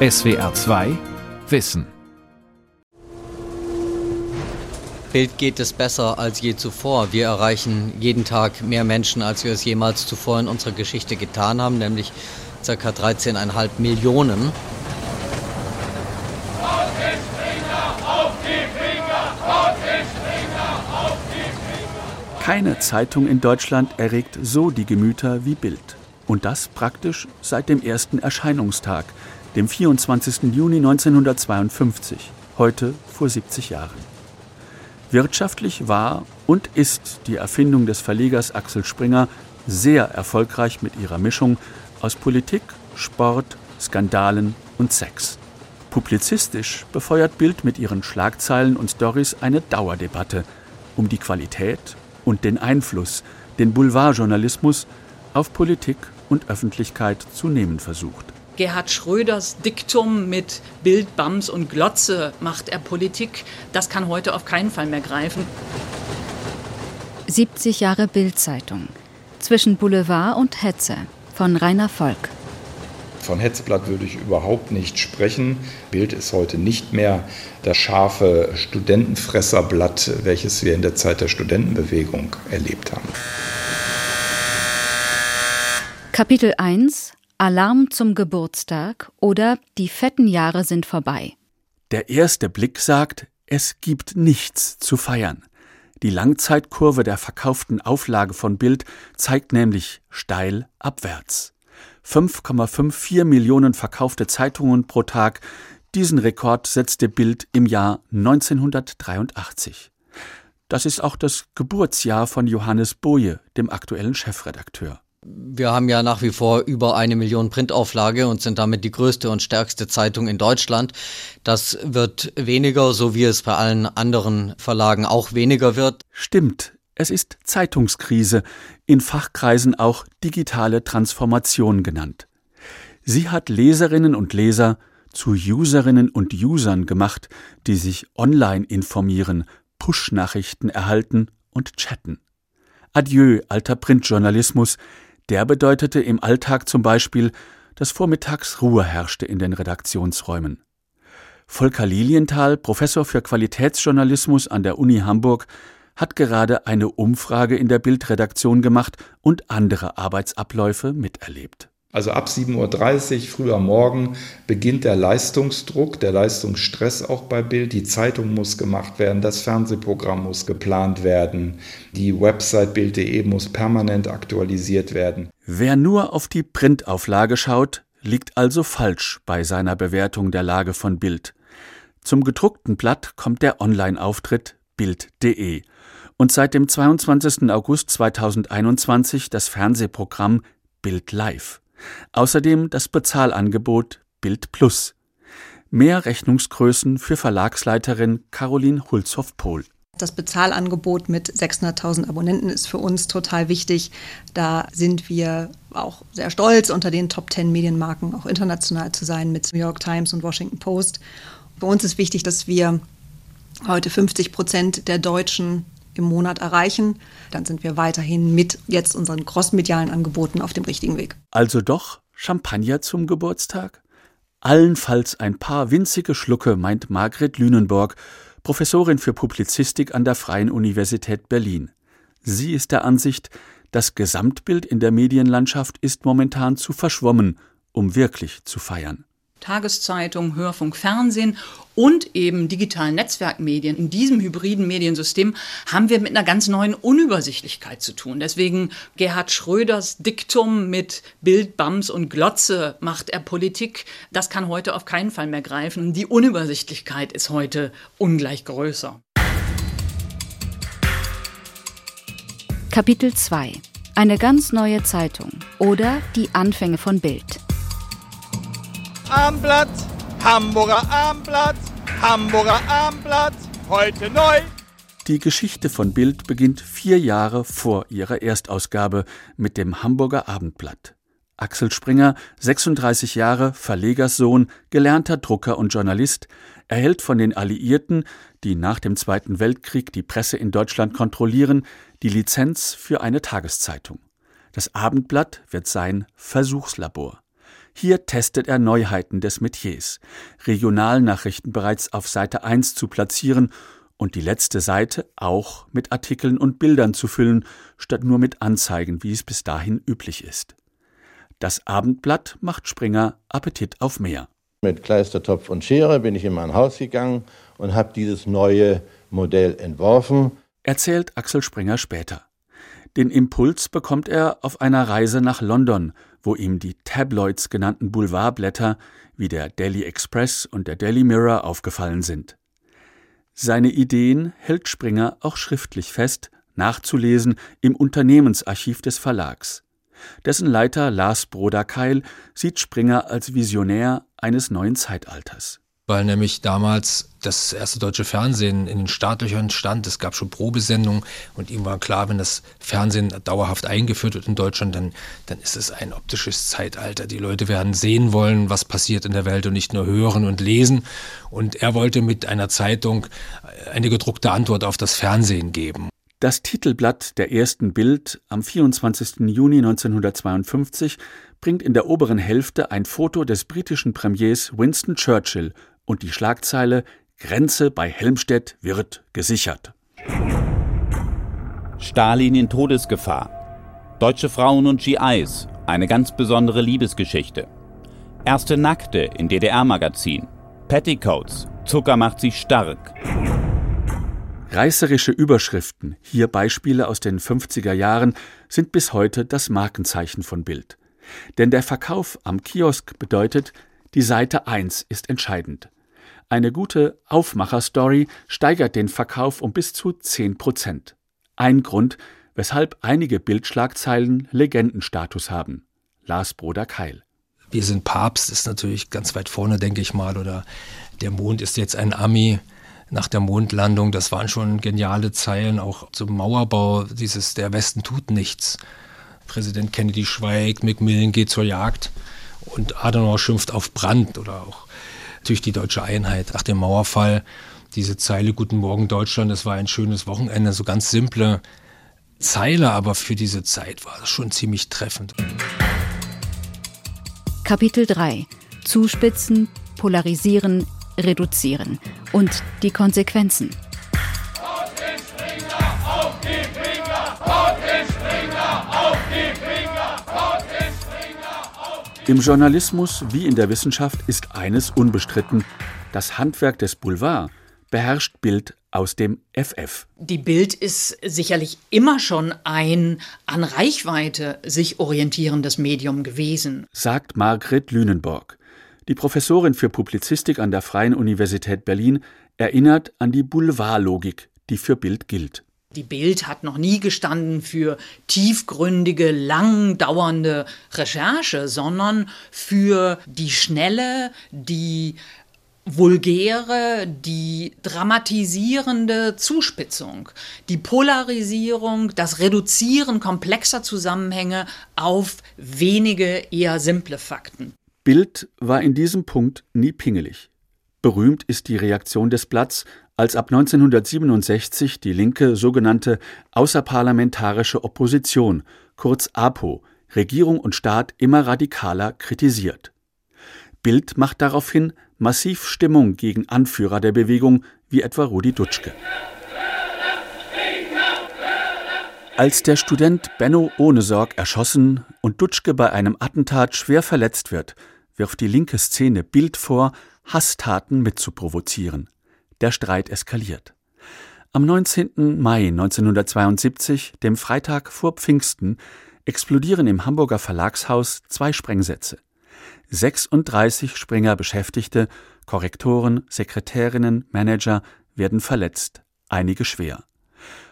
SWR 2 Wissen Bild geht es besser als je zuvor. Wir erreichen jeden Tag mehr Menschen, als wir es jemals zuvor in unserer Geschichte getan haben, nämlich ca. 13,5 Millionen. Keine Zeitung in Deutschland erregt so die Gemüter wie Bild. Und das praktisch seit dem ersten Erscheinungstag, dem 24. Juni 1952, heute vor 70 Jahren. Wirtschaftlich war und ist die Erfindung des Verlegers Axel Springer sehr erfolgreich mit ihrer Mischung aus Politik, Sport, Skandalen und Sex. Publizistisch befeuert Bild mit ihren Schlagzeilen und Stories eine Dauerdebatte um die Qualität und den Einfluss, den Boulevardjournalismus auf Politik und Öffentlichkeit zu nehmen versucht. Gerhard Schröders Diktum mit Bild, Bams und Glotze macht er Politik, das kann heute auf keinen Fall mehr greifen. 70 Jahre Bildzeitung. Zwischen Boulevard und Hetze von Rainer Volk. Von Hetzblatt würde ich überhaupt nicht sprechen. Bild ist heute nicht mehr das scharfe Studentenfresserblatt, welches wir in der Zeit der Studentenbewegung erlebt haben. Kapitel 1 Alarm zum Geburtstag oder Die fetten Jahre sind vorbei. Der erste Blick sagt, es gibt nichts zu feiern. Die Langzeitkurve der verkauften Auflage von Bild zeigt nämlich steil abwärts. 5,54 Millionen verkaufte Zeitungen pro Tag, diesen Rekord setzte Bild im Jahr 1983. Das ist auch das Geburtsjahr von Johannes Boje, dem aktuellen Chefredakteur. Wir haben ja nach wie vor über eine Million Printauflage und sind damit die größte und stärkste Zeitung in Deutschland. Das wird weniger, so wie es bei allen anderen Verlagen auch weniger wird. Stimmt, es ist Zeitungskrise, in Fachkreisen auch digitale Transformation genannt. Sie hat Leserinnen und Leser zu Userinnen und Usern gemacht, die sich online informieren, Push-Nachrichten erhalten und chatten. Adieu, alter Printjournalismus, der bedeutete im Alltag zum Beispiel, dass vormittags Ruhe herrschte in den Redaktionsräumen. Volker Lilienthal, Professor für Qualitätsjournalismus an der Uni Hamburg, hat gerade eine Umfrage in der Bildredaktion gemacht und andere Arbeitsabläufe miterlebt. Also ab 7.30 Uhr früh am Morgen beginnt der Leistungsdruck, der Leistungsstress auch bei Bild. Die Zeitung muss gemacht werden, das Fernsehprogramm muss geplant werden, die Website Bild.de muss permanent aktualisiert werden. Wer nur auf die Printauflage schaut, liegt also falsch bei seiner Bewertung der Lage von Bild. Zum gedruckten Blatt kommt der Online-Auftritt Bild.de und seit dem 22. August 2021 das Fernsehprogramm Bild Live. Außerdem das Bezahlangebot Bild Plus. Mehr Rechnungsgrößen für Verlagsleiterin Caroline Hulshoff-Pohl. Das Bezahlangebot mit 600.000 Abonnenten ist für uns total wichtig. Da sind wir auch sehr stolz, unter den Top 10 Medienmarken auch international zu sein mit New York Times und Washington Post. Für uns ist wichtig, dass wir heute 50 Prozent der Deutschen im Monat erreichen, dann sind wir weiterhin mit jetzt unseren crossmedialen Angeboten auf dem richtigen Weg. Also doch Champagner zum Geburtstag? Allenfalls ein paar winzige Schlucke, meint Margret Lünenborg, Professorin für Publizistik an der Freien Universität Berlin. Sie ist der Ansicht, das Gesamtbild in der Medienlandschaft ist momentan zu verschwommen, um wirklich zu feiern. Tageszeitung, Hörfunk, Fernsehen und eben digitalen Netzwerkmedien. In diesem hybriden Mediensystem haben wir mit einer ganz neuen Unübersichtlichkeit zu tun. Deswegen Gerhard Schröders Diktum mit Bild, Bams und Glotze macht er Politik. Das kann heute auf keinen Fall mehr greifen. Die Unübersichtlichkeit ist heute ungleich größer. Kapitel 2 Eine ganz neue Zeitung oder die Anfänge von Bild. Armblatt, Hamburger Armblatt, Hamburger Armblatt, heute neu. Die Geschichte von Bild beginnt vier Jahre vor ihrer Erstausgabe mit dem Hamburger Abendblatt. Axel Springer, 36 Jahre, Verlegerssohn, gelernter Drucker und Journalist, erhält von den Alliierten, die nach dem Zweiten Weltkrieg die Presse in Deutschland kontrollieren, die Lizenz für eine Tageszeitung. Das Abendblatt wird sein Versuchslabor. Hier testet er Neuheiten des Metiers, Regionalnachrichten bereits auf Seite 1 zu platzieren und die letzte Seite auch mit Artikeln und Bildern zu füllen, statt nur mit Anzeigen, wie es bis dahin üblich ist. Das Abendblatt macht Springer Appetit auf mehr. Mit Kleistertopf und Schere bin ich in mein Haus gegangen und habe dieses neue Modell entworfen. Erzählt Axel Springer später. Den Impuls bekommt er auf einer Reise nach London, wo ihm die Tabloids genannten Boulevardblätter wie der Daily Express und der Daily Mirror aufgefallen sind. Seine Ideen hält Springer auch schriftlich fest, nachzulesen im Unternehmensarchiv des Verlags. Dessen Leiter Lars Broder-Keil sieht Springer als Visionär eines neuen Zeitalters weil nämlich damals das erste deutsche Fernsehen in den Startlöchern stand. Es gab schon Probesendungen und ihm war klar, wenn das Fernsehen dauerhaft eingeführt wird in Deutschland, dann, dann ist es ein optisches Zeitalter. Die Leute werden sehen wollen, was passiert in der Welt und nicht nur hören und lesen. Und er wollte mit einer Zeitung eine gedruckte Antwort auf das Fernsehen geben. Das Titelblatt der ersten Bild am 24. Juni 1952 bringt in der oberen Hälfte ein Foto des britischen Premiers Winston Churchill und die Schlagzeile Grenze bei Helmstedt wird gesichert. Stalin in Todesgefahr. Deutsche Frauen und GIs, eine ganz besondere Liebesgeschichte. Erste Nackte in DDR-Magazin. Petticoats, Zucker macht sie stark. Reißerische Überschriften, hier Beispiele aus den 50er Jahren, sind bis heute das Markenzeichen von Bild. Denn der Verkauf am Kiosk bedeutet, die Seite 1 ist entscheidend. Eine gute Aufmacherstory steigert den Verkauf um bis zu 10 Prozent. Ein Grund, weshalb einige Bildschlagzeilen Legendenstatus haben. Lars Broder Keil. Wir sind Papst ist natürlich ganz weit vorne, denke ich mal. Oder der Mond ist jetzt ein Ami nach der Mondlandung. Das waren schon geniale Zeilen, auch zum Mauerbau, dieses Der Westen tut nichts. Präsident Kennedy schweigt, Macmillan geht zur Jagd und Adenauer schimpft auf Brand oder auch durch die deutsche Einheit nach dem Mauerfall. Diese Zeile Guten Morgen Deutschland, das war ein schönes Wochenende, so ganz simple Zeile, aber für diese Zeit war das schon ziemlich treffend. Kapitel 3 Zuspitzen, Polarisieren, Reduzieren und die Konsequenzen. Im Journalismus wie in der Wissenschaft ist eines unbestritten. Das Handwerk des Boulevard beherrscht Bild aus dem FF. Die Bild ist sicherlich immer schon ein an Reichweite sich orientierendes Medium gewesen, sagt Margret Lünenborg. Die Professorin für Publizistik an der Freien Universität Berlin erinnert an die Boulevardlogik, die für Bild gilt. Die Bild hat noch nie gestanden für tiefgründige, lang dauernde Recherche, sondern für die schnelle, die vulgäre, die dramatisierende Zuspitzung, die Polarisierung, das Reduzieren komplexer Zusammenhänge auf wenige eher simple Fakten. Bild war in diesem Punkt nie pingelig. Berühmt ist die Reaktion des Blatts, als ab 1967 die Linke sogenannte außerparlamentarische Opposition, kurz APO, Regierung und Staat immer radikaler kritisiert. Bild macht daraufhin massiv Stimmung gegen Anführer der Bewegung wie etwa Rudi Dutschke. Als der Student Benno Ohnesorg erschossen und Dutschke bei einem Attentat schwer verletzt wird, wirft die linke Szene Bild vor, Hasstaten mitzuprovozieren der Streit eskaliert. Am 19. Mai 1972, dem Freitag vor Pfingsten, explodieren im Hamburger Verlagshaus zwei Sprengsätze. 36 Springer Beschäftigte, Korrektoren, Sekretärinnen, Manager werden verletzt, einige schwer.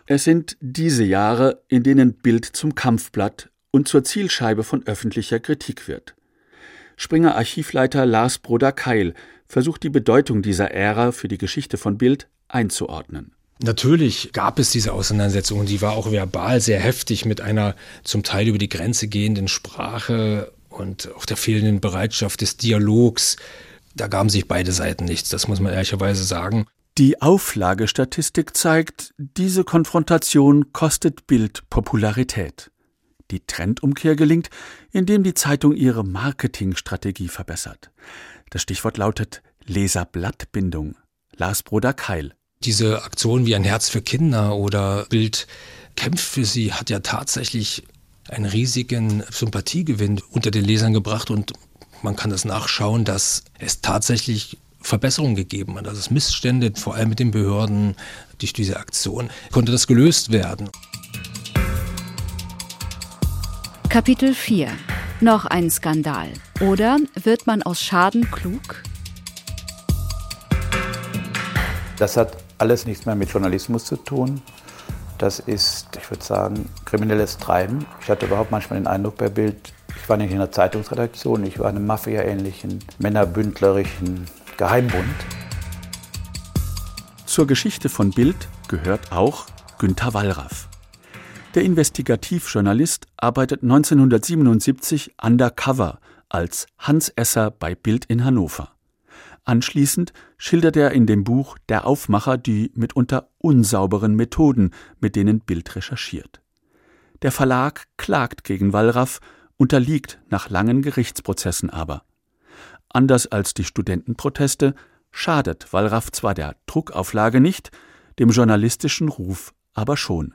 Es sind diese Jahre, in denen Bild zum Kampfblatt und zur Zielscheibe von öffentlicher Kritik wird. Springer Archivleiter Lars Broder Keil versucht die Bedeutung dieser Ära für die Geschichte von Bild einzuordnen. Natürlich gab es diese Auseinandersetzung und die war auch verbal sehr heftig mit einer zum Teil über die Grenze gehenden Sprache und auch der fehlenden Bereitschaft des Dialogs. Da gaben sich beide Seiten nichts, das muss man ehrlicherweise sagen. Die Auflagestatistik zeigt, diese Konfrontation kostet Bild Popularität. Die Trendumkehr gelingt, indem die Zeitung ihre Marketingstrategie verbessert. Das Stichwort lautet Leserblattbindung. Lars Bruder Keil. Diese Aktion wie ein Herz für Kinder oder Bild kämpft für sie hat ja tatsächlich einen riesigen Sympathiegewinn unter den Lesern gebracht und man kann das nachschauen, dass es tatsächlich Verbesserungen gegeben hat. Also es Missstände, vor allem mit den Behörden, durch diese Aktion konnte das gelöst werden. Kapitel 4 Noch ein Skandal. Oder wird man aus Schaden klug? Das hat alles nichts mehr mit Journalismus zu tun. Das ist, ich würde sagen, kriminelles Treiben. Ich hatte überhaupt manchmal den Eindruck bei Bild, ich war nicht in einer Zeitungsredaktion, ich war in einem Mafia-ähnlichen, männerbündlerischen Geheimbund. Zur Geschichte von Bild gehört auch Günter Wallraff. Der Investigativjournalist arbeitet 1977 undercover als Hans Esser bei Bild in Hannover. Anschließend schildert er in dem Buch Der Aufmacher die mitunter unsauberen Methoden, mit denen Bild recherchiert. Der Verlag klagt gegen Wallraff, unterliegt nach langen Gerichtsprozessen aber. Anders als die Studentenproteste schadet Wallraff zwar der Druckauflage nicht, dem journalistischen Ruf aber schon.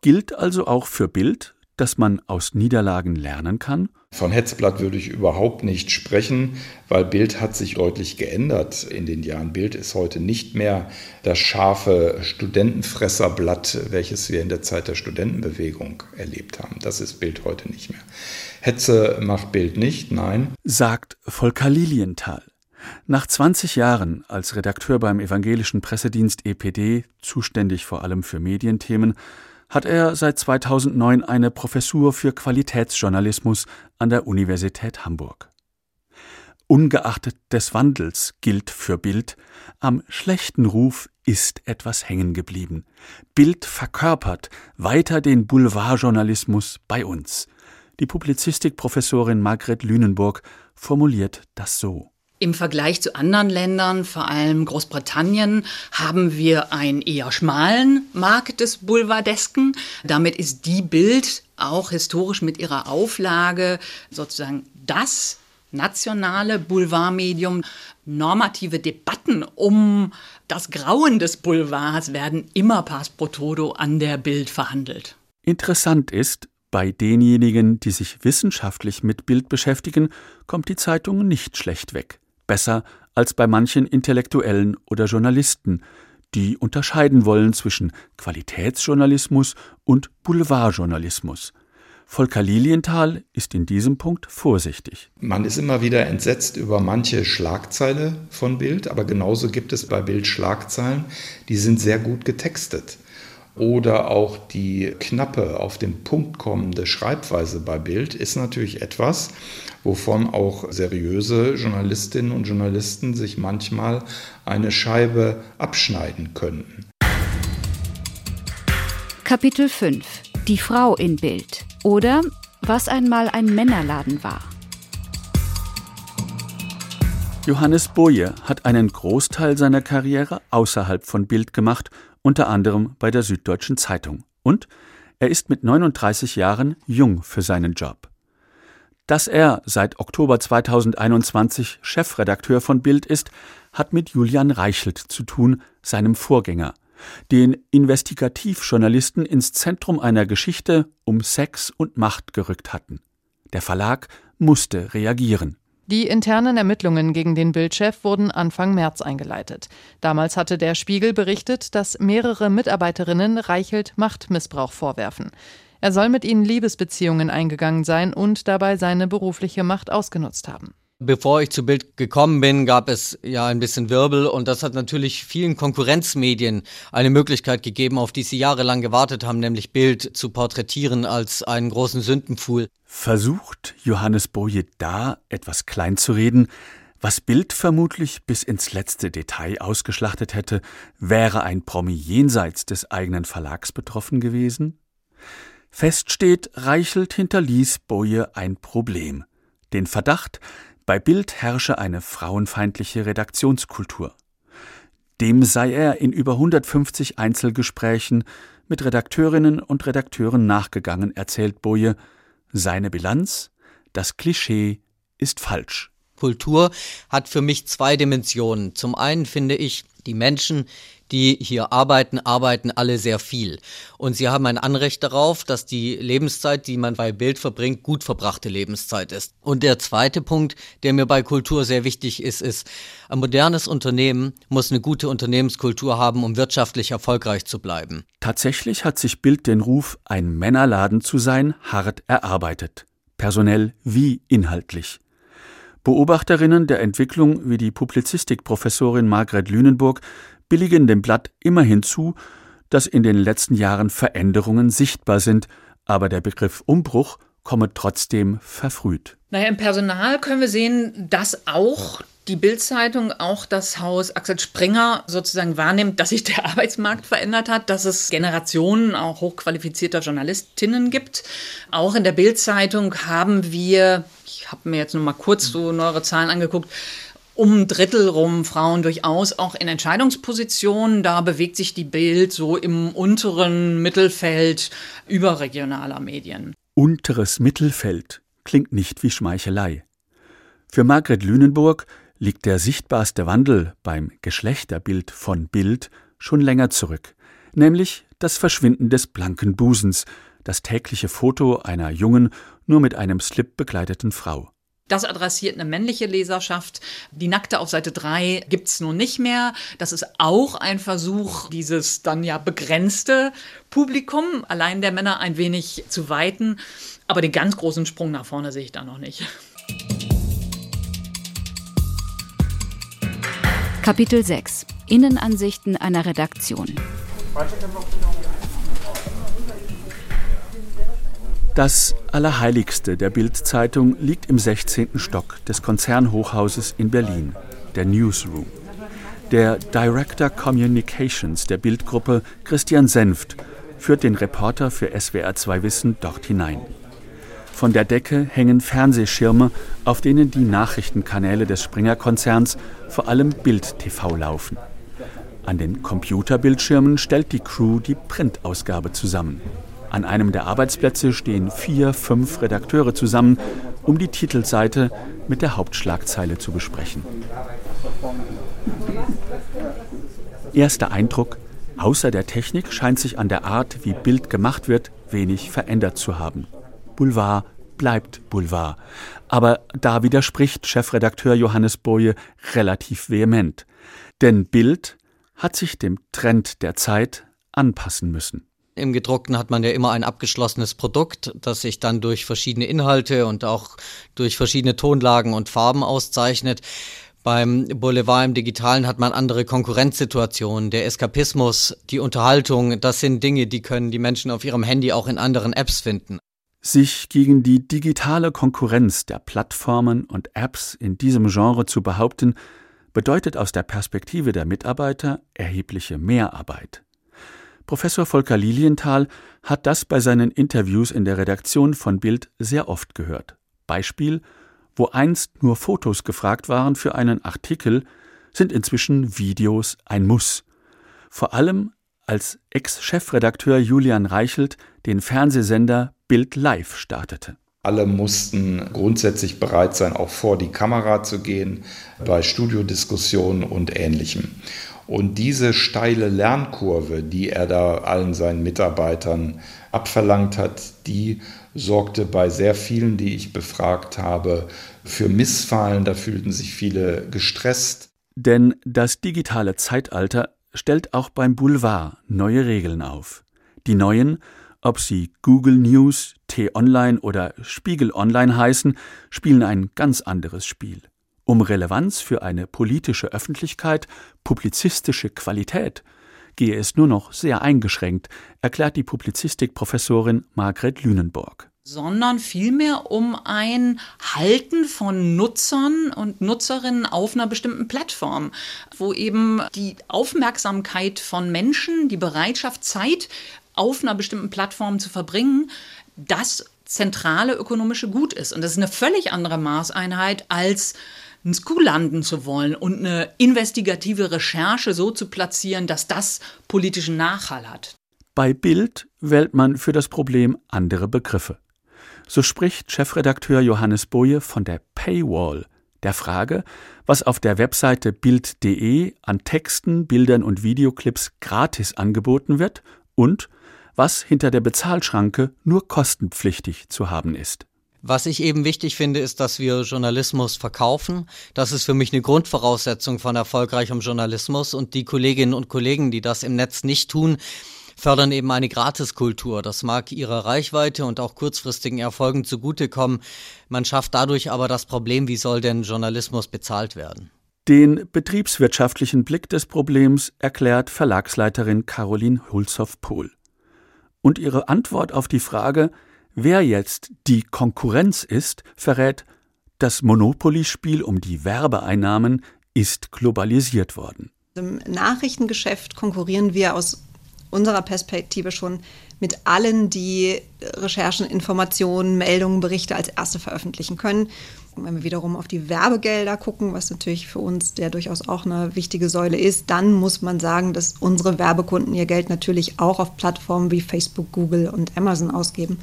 Gilt also auch für Bild, dass man aus Niederlagen lernen kann? Von Hetzblatt würde ich überhaupt nicht sprechen, weil Bild hat sich deutlich geändert in den Jahren. Bild ist heute nicht mehr das scharfe Studentenfresserblatt, welches wir in der Zeit der Studentenbewegung erlebt haben. Das ist Bild heute nicht mehr. Hetze macht Bild nicht, nein. Sagt Volker Lilienthal. Nach 20 Jahren als Redakteur beim evangelischen Pressedienst EPD, zuständig vor allem für Medienthemen, hat er seit 2009 eine Professur für Qualitätsjournalismus an der Universität Hamburg. Ungeachtet des Wandels gilt für Bild, am schlechten Ruf ist etwas hängen geblieben. Bild verkörpert weiter den Boulevardjournalismus bei uns. Die Publizistikprofessorin Margret Lünenburg formuliert das so. Im Vergleich zu anderen Ländern, vor allem Großbritannien, haben wir einen eher schmalen Markt des Boulevardesken. Damit ist die Bild auch historisch mit ihrer Auflage sozusagen das nationale Boulevardmedium. Normative Debatten um das Grauen des Boulevards werden immer pars pro todo an der Bild verhandelt. Interessant ist, bei denjenigen, die sich wissenschaftlich mit Bild beschäftigen, kommt die Zeitung nicht schlecht weg besser als bei manchen Intellektuellen oder Journalisten, die unterscheiden wollen zwischen Qualitätsjournalismus und Boulevardjournalismus. Volker Lilienthal ist in diesem Punkt vorsichtig. Man ist immer wieder entsetzt über manche Schlagzeile von Bild, aber genauso gibt es bei Bild Schlagzeilen, die sind sehr gut getextet oder auch die knappe, auf den Punkt kommende Schreibweise bei Bild ist natürlich etwas, wovon auch seriöse Journalistinnen und Journalisten sich manchmal eine Scheibe abschneiden könnten. Kapitel 5 Die Frau in Bild oder was einmal ein Männerladen war. Johannes Boje hat einen Großteil seiner Karriere außerhalb von Bild gemacht unter anderem bei der Süddeutschen Zeitung. Und er ist mit 39 Jahren jung für seinen Job. Dass er seit Oktober 2021 Chefredakteur von Bild ist, hat mit Julian Reichelt zu tun, seinem Vorgänger, den Investigativjournalisten ins Zentrum einer Geschichte um Sex und Macht gerückt hatten. Der Verlag musste reagieren. Die internen Ermittlungen gegen den Bildchef wurden Anfang März eingeleitet. Damals hatte der Spiegel berichtet, dass mehrere Mitarbeiterinnen Reichelt Machtmissbrauch vorwerfen. Er soll mit ihnen Liebesbeziehungen eingegangen sein und dabei seine berufliche Macht ausgenutzt haben. Bevor ich zu Bild gekommen bin, gab es ja ein bisschen Wirbel und das hat natürlich vielen Konkurrenzmedien eine Möglichkeit gegeben, auf die sie jahrelang gewartet haben, nämlich Bild zu porträtieren als einen großen Sündenpfuhl. Versucht Johannes Boje da etwas kleinzureden, was Bild vermutlich bis ins letzte Detail ausgeschlachtet hätte, wäre ein Promi jenseits des eigenen Verlags betroffen gewesen? Fest steht, Reichelt hinterließ Boje ein Problem. Den Verdacht, bei Bild herrsche eine frauenfeindliche Redaktionskultur. Dem sei er in über 150 Einzelgesprächen mit Redakteurinnen und Redakteuren nachgegangen, erzählt Boje. Seine Bilanz? Das Klischee ist falsch. Kultur hat für mich zwei Dimensionen. Zum einen finde ich, die Menschen, die hier arbeiten, arbeiten alle sehr viel. Und sie haben ein Anrecht darauf, dass die Lebenszeit, die man bei Bild verbringt, gut verbrachte Lebenszeit ist. Und der zweite Punkt, der mir bei Kultur sehr wichtig ist, ist, ein modernes Unternehmen muss eine gute Unternehmenskultur haben, um wirtschaftlich erfolgreich zu bleiben. Tatsächlich hat sich Bild den Ruf, ein Männerladen zu sein, hart erarbeitet. Personell wie inhaltlich. Beobachterinnen der Entwicklung wie die Publizistikprofessorin Margret Lünenburg billigen dem Blatt immerhin zu, dass in den letzten Jahren Veränderungen sichtbar sind, aber der Begriff Umbruch komme trotzdem verfrüht. Naja, im Personal können wir sehen, dass auch die Bildzeitung, auch das Haus Axel Springer sozusagen wahrnimmt, dass sich der Arbeitsmarkt verändert hat, dass es Generationen auch hochqualifizierter Journalistinnen gibt. Auch in der Bildzeitung haben wir, ich habe mir jetzt nur mal kurz so neuere Zahlen angeguckt, um ein Drittel rum Frauen durchaus auch in Entscheidungspositionen. Da bewegt sich die Bild so im unteren Mittelfeld überregionaler Medien. Unteres Mittelfeld klingt nicht wie Schmeichelei. Für Margret Lünenburg liegt der sichtbarste Wandel beim Geschlechterbild von Bild schon länger zurück, nämlich das Verschwinden des blanken Busens, das tägliche Foto einer jungen, nur mit einem Slip bekleideten Frau. Das adressiert eine männliche Leserschaft. Die Nackte auf Seite 3 gibt's nun nicht mehr. Das ist auch ein Versuch, dieses dann ja begrenzte Publikum, allein der Männer, ein wenig zu weiten. Aber den ganz großen Sprung nach vorne sehe ich da noch nicht. Kapitel 6 Innenansichten einer Redaktion. Das Allerheiligste der Bild-Zeitung liegt im 16. Stock des Konzernhochhauses in Berlin, der Newsroom. Der Director Communications der Bildgruppe, Christian Senft, führt den Reporter für SWR2 Wissen dort hinein. Von der Decke hängen Fernsehschirme, auf denen die Nachrichtenkanäle des Springer-Konzerns, vor allem Bild TV, laufen. An den Computerbildschirmen stellt die Crew die Printausgabe zusammen. An einem der Arbeitsplätze stehen vier, fünf Redakteure zusammen, um die Titelseite mit der Hauptschlagzeile zu besprechen. Erster Eindruck, außer der Technik scheint sich an der Art, wie Bild gemacht wird, wenig verändert zu haben. Boulevard bleibt Boulevard. Aber da widerspricht Chefredakteur Johannes Boje relativ vehement. Denn Bild hat sich dem Trend der Zeit anpassen müssen. Im gedruckten hat man ja immer ein abgeschlossenes Produkt, das sich dann durch verschiedene Inhalte und auch durch verschiedene Tonlagen und Farben auszeichnet. Beim Boulevard im Digitalen hat man andere Konkurrenzsituationen. Der Eskapismus, die Unterhaltung, das sind Dinge, die können die Menschen auf ihrem Handy auch in anderen Apps finden. Sich gegen die digitale Konkurrenz der Plattformen und Apps in diesem Genre zu behaupten, bedeutet aus der Perspektive der Mitarbeiter erhebliche Mehrarbeit. Professor Volker Lilienthal hat das bei seinen Interviews in der Redaktion von Bild sehr oft gehört. Beispiel, wo einst nur Fotos gefragt waren für einen Artikel, sind inzwischen Videos ein Muss. Vor allem als Ex-Chefredakteur Julian Reichelt den Fernsehsender Bild Live startete. Alle mussten grundsätzlich bereit sein, auch vor die Kamera zu gehen, bei Studiodiskussionen und Ähnlichem. Und diese steile Lernkurve, die er da allen seinen Mitarbeitern abverlangt hat, die sorgte bei sehr vielen, die ich befragt habe, für Missfallen. Da fühlten sich viele gestresst. Denn das digitale Zeitalter stellt auch beim Boulevard neue Regeln auf. Die neuen, ob sie Google News, T-Online oder Spiegel Online heißen, spielen ein ganz anderes Spiel. Um Relevanz für eine politische Öffentlichkeit, publizistische Qualität gehe es nur noch sehr eingeschränkt, erklärt die Publizistikprofessorin Margret Lünenburg sondern vielmehr um ein Halten von Nutzern und Nutzerinnen auf einer bestimmten Plattform, wo eben die Aufmerksamkeit von Menschen, die Bereitschaft, Zeit auf einer bestimmten Plattform zu verbringen, das zentrale ökonomische Gut ist. Und das ist eine völlig andere Maßeinheit als einen School landen zu wollen und eine investigative Recherche so zu platzieren, dass das politischen Nachhall hat. Bei Bild wählt man für das Problem andere Begriffe. So spricht Chefredakteur Johannes Boje von der Paywall, der Frage, was auf der Webseite bild.de an Texten, Bildern und Videoclips gratis angeboten wird und was hinter der Bezahlschranke nur kostenpflichtig zu haben ist. Was ich eben wichtig finde, ist, dass wir Journalismus verkaufen. Das ist für mich eine Grundvoraussetzung von erfolgreichem Journalismus. Und die Kolleginnen und Kollegen, die das im Netz nicht tun, fördern eben eine Gratiskultur. Das mag ihrer Reichweite und auch kurzfristigen Erfolgen zugutekommen. Man schafft dadurch aber das Problem, wie soll denn Journalismus bezahlt werden? Den betriebswirtschaftlichen Blick des Problems erklärt Verlagsleiterin Caroline Hulshoff-Pohl. Und ihre Antwort auf die Frage, wer jetzt die Konkurrenz ist, verrät, das Monopoly-Spiel um die Werbeeinnahmen ist globalisiert worden. Im Nachrichtengeschäft konkurrieren wir aus unserer Perspektive schon mit allen, die Recherchen, Informationen, Meldungen, Berichte als erste veröffentlichen können. Wenn wir wiederum auf die Werbegelder gucken, was natürlich für uns der durchaus auch eine wichtige Säule ist, dann muss man sagen, dass unsere Werbekunden ihr Geld natürlich auch auf Plattformen wie Facebook, Google und Amazon ausgeben.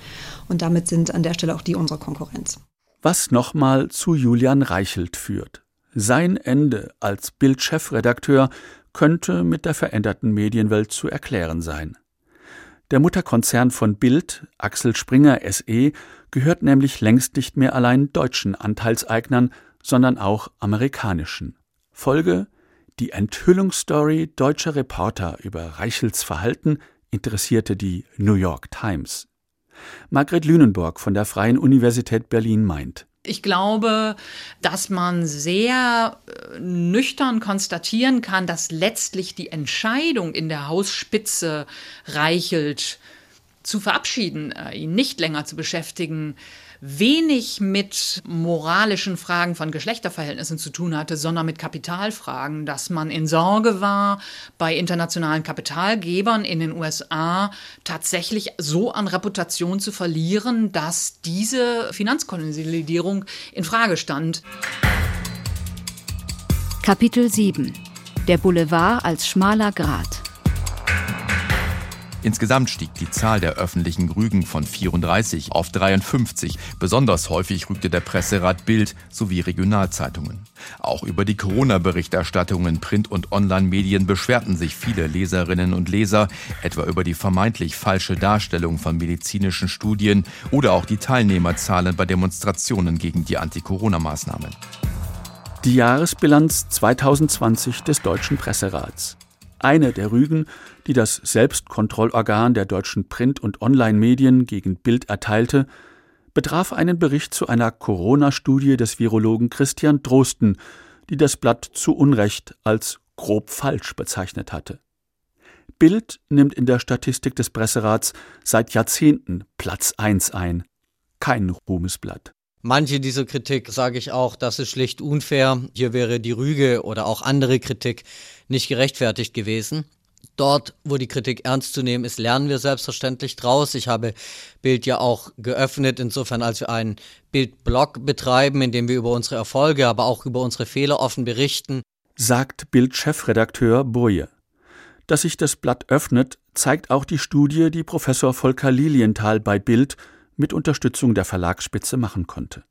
Und damit sind an der Stelle auch die unsere Konkurrenz. Was nochmal zu Julian Reichelt führt. Sein Ende als Bild-Chefredakteur könnte mit der veränderten Medienwelt zu erklären sein. Der Mutterkonzern von Bild, Axel Springer SE, gehört nämlich längst nicht mehr allein deutschen Anteilseignern, sondern auch amerikanischen. Folge die Enthüllungsstory deutscher Reporter über Reichels Verhalten interessierte die New York Times. Margret Lünenburg von der Freien Universität Berlin meint, ich glaube, dass man sehr äh, nüchtern konstatieren kann, dass letztlich die Entscheidung in der Hausspitze Reichelt zu verabschieden, äh, ihn nicht länger zu beschäftigen, wenig mit moralischen Fragen von Geschlechterverhältnissen zu tun hatte, sondern mit Kapitalfragen, dass man in Sorge war, bei internationalen Kapitalgebern in den USA tatsächlich so an Reputation zu verlieren, dass diese Finanzkonsolidierung in Frage stand. Kapitel 7 Der Boulevard als schmaler Grat Insgesamt stieg die Zahl der öffentlichen Rügen von 34 auf 53. Besonders häufig rügte der Presserat Bild sowie Regionalzeitungen. Auch über die Corona-Berichterstattung in Print- und Online-Medien beschwerten sich viele Leserinnen und Leser, etwa über die vermeintlich falsche Darstellung von medizinischen Studien oder auch die Teilnehmerzahlen bei Demonstrationen gegen die Anti-Corona-Maßnahmen. Die Jahresbilanz 2020 des Deutschen Presserats. Eine der Rügen, die das Selbstkontrollorgan der deutschen Print- und Online-Medien gegen Bild erteilte, betraf einen Bericht zu einer Corona-Studie des Virologen Christian Drosten, die das Blatt zu Unrecht als grob falsch bezeichnet hatte. Bild nimmt in der Statistik des Presserats seit Jahrzehnten Platz 1 ein. Kein Ruhmesblatt. Manche dieser Kritik sage ich auch, das ist schlicht unfair. Hier wäre die Rüge oder auch andere Kritik nicht gerechtfertigt gewesen. Dort, wo die Kritik ernst zu nehmen ist, lernen wir selbstverständlich draus. Ich habe Bild ja auch geöffnet, insofern als wir einen Bildblog betreiben, in dem wir über unsere Erfolge, aber auch über unsere Fehler offen berichten. Sagt Bild-Chefredakteur Boje. Dass sich das Blatt öffnet, zeigt auch die Studie, die Professor Volker Lilienthal bei Bild mit Unterstützung der Verlagsspitze machen konnte.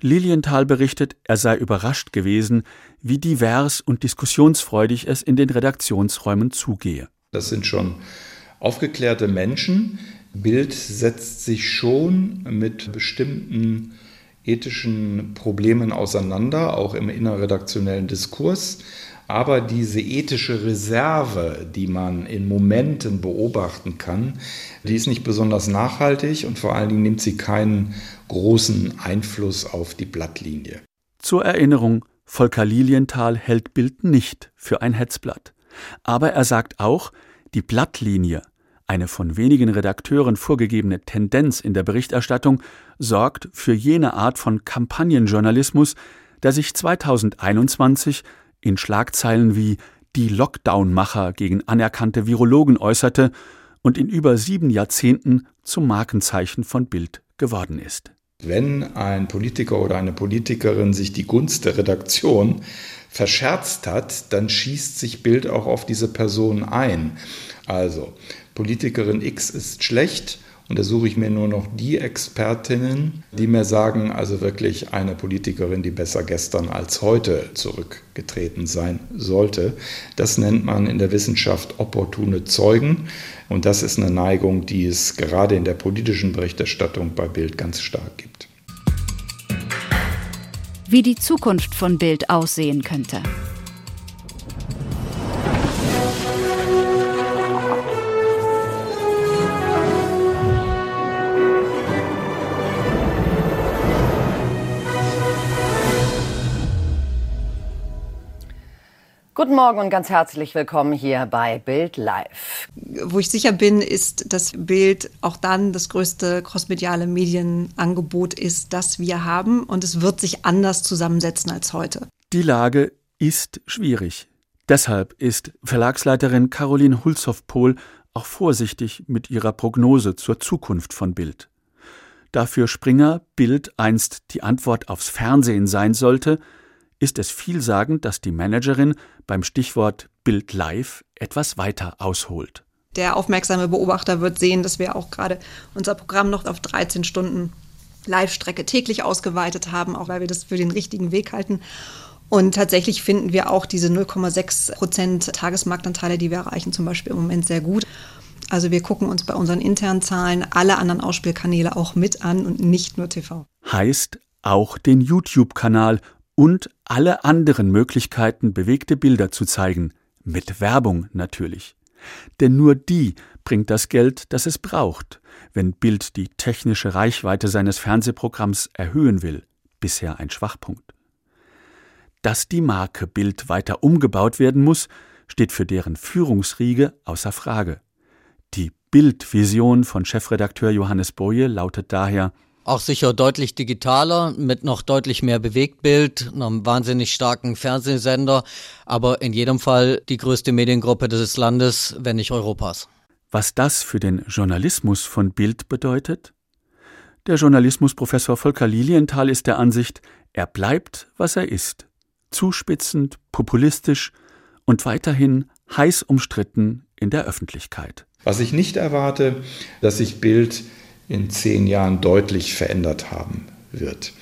Lilienthal berichtet, er sei überrascht gewesen, wie divers und diskussionsfreudig es in den Redaktionsräumen zugehe. Das sind schon aufgeklärte Menschen. Bild setzt sich schon mit bestimmten ethischen Problemen auseinander, auch im innerredaktionellen Diskurs. Aber diese ethische Reserve, die man in Momenten beobachten kann, die ist nicht besonders nachhaltig und vor allen Dingen nimmt sie keinen großen Einfluss auf die Blattlinie. Zur Erinnerung, Volker Lilienthal hält Bild nicht für ein Hetzblatt. Aber er sagt auch, die Blattlinie, eine von wenigen Redakteuren vorgegebene Tendenz in der Berichterstattung, sorgt für jene Art von Kampagnenjournalismus, der sich 2021 in Schlagzeilen wie die Lockdown-Macher gegen anerkannte Virologen äußerte und in über sieben Jahrzehnten zum Markenzeichen von Bild geworden ist. Wenn ein Politiker oder eine Politikerin sich die Gunst der Redaktion verscherzt hat, dann schießt sich Bild auch auf diese Person ein. Also Politikerin X ist schlecht und da suche ich mir nur noch die Expertinnen, die mir sagen, also wirklich eine Politikerin, die besser gestern als heute zurückgetreten sein sollte. Das nennt man in der Wissenschaft opportune Zeugen. Und das ist eine Neigung, die es gerade in der politischen Berichterstattung bei Bild ganz stark gibt. Wie die Zukunft von Bild aussehen könnte. Guten Morgen und ganz herzlich willkommen hier bei Bild Live. Wo ich sicher bin, ist, dass Bild auch dann das größte crossmediale Medienangebot ist, das wir haben. Und es wird sich anders zusammensetzen als heute. Die Lage ist schwierig. Deshalb ist Verlagsleiterin Caroline Hulshoff-Pohl auch vorsichtig mit ihrer Prognose zur Zukunft von Bild. Dafür Springer Bild einst die Antwort aufs Fernsehen sein sollte, ist es vielsagend, dass die Managerin beim Stichwort Bild Live etwas weiter ausholt. Der aufmerksame Beobachter wird sehen, dass wir auch gerade unser Programm noch auf 13 Stunden Live-Strecke täglich ausgeweitet haben, auch weil wir das für den richtigen Weg halten. Und tatsächlich finden wir auch diese 0,6 Prozent Tagesmarktanteile, die wir erreichen, zum Beispiel im Moment sehr gut. Also wir gucken uns bei unseren internen Zahlen alle anderen Ausspielkanäle auch mit an und nicht nur TV. Heißt auch den YouTube-Kanal und alle anderen Möglichkeiten, bewegte Bilder zu zeigen, mit Werbung natürlich. Denn nur die bringt das Geld, das es braucht, wenn Bild die technische Reichweite seines Fernsehprogramms erhöhen will, bisher ein Schwachpunkt. Dass die Marke Bild weiter umgebaut werden muss, steht für deren Führungsriege außer Frage. Die Bildvision von Chefredakteur Johannes Boje lautet daher auch sicher deutlich digitaler, mit noch deutlich mehr Bewegtbild, einem wahnsinnig starken Fernsehsender, aber in jedem Fall die größte Mediengruppe des Landes, wenn nicht Europas. Was das für den Journalismus von Bild bedeutet? Der Journalismusprofessor Volker Lilienthal ist der Ansicht, er bleibt, was er ist. Zuspitzend, populistisch und weiterhin heiß umstritten in der Öffentlichkeit. Was ich nicht erwarte, dass sich Bild in zehn Jahren deutlich verändert haben wird.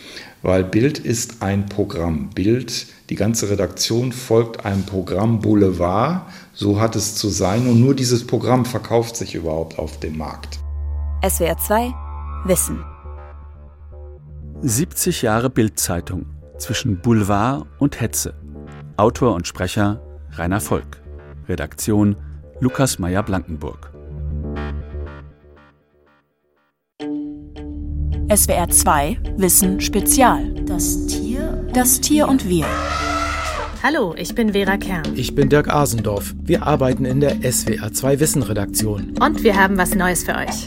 Weil Bild ist ein Programm. Bild, die ganze Redaktion folgt einem Programm Boulevard. So hat es zu sein. Und nur dieses Programm verkauft sich überhaupt auf dem Markt. SWR 2 Wissen. 70 Jahre Bildzeitung zwischen Boulevard und Hetze. Autor und Sprecher Rainer Volk. Redaktion Lukas Meyer-Blankenburg. SWR 2 Wissen Spezial. Das Tier. Das Tier und wir. Hallo, ich bin Vera Kern. Ich bin Dirk Asendorf. Wir arbeiten in der SWR 2 Wissen Redaktion. Und wir haben was Neues für euch.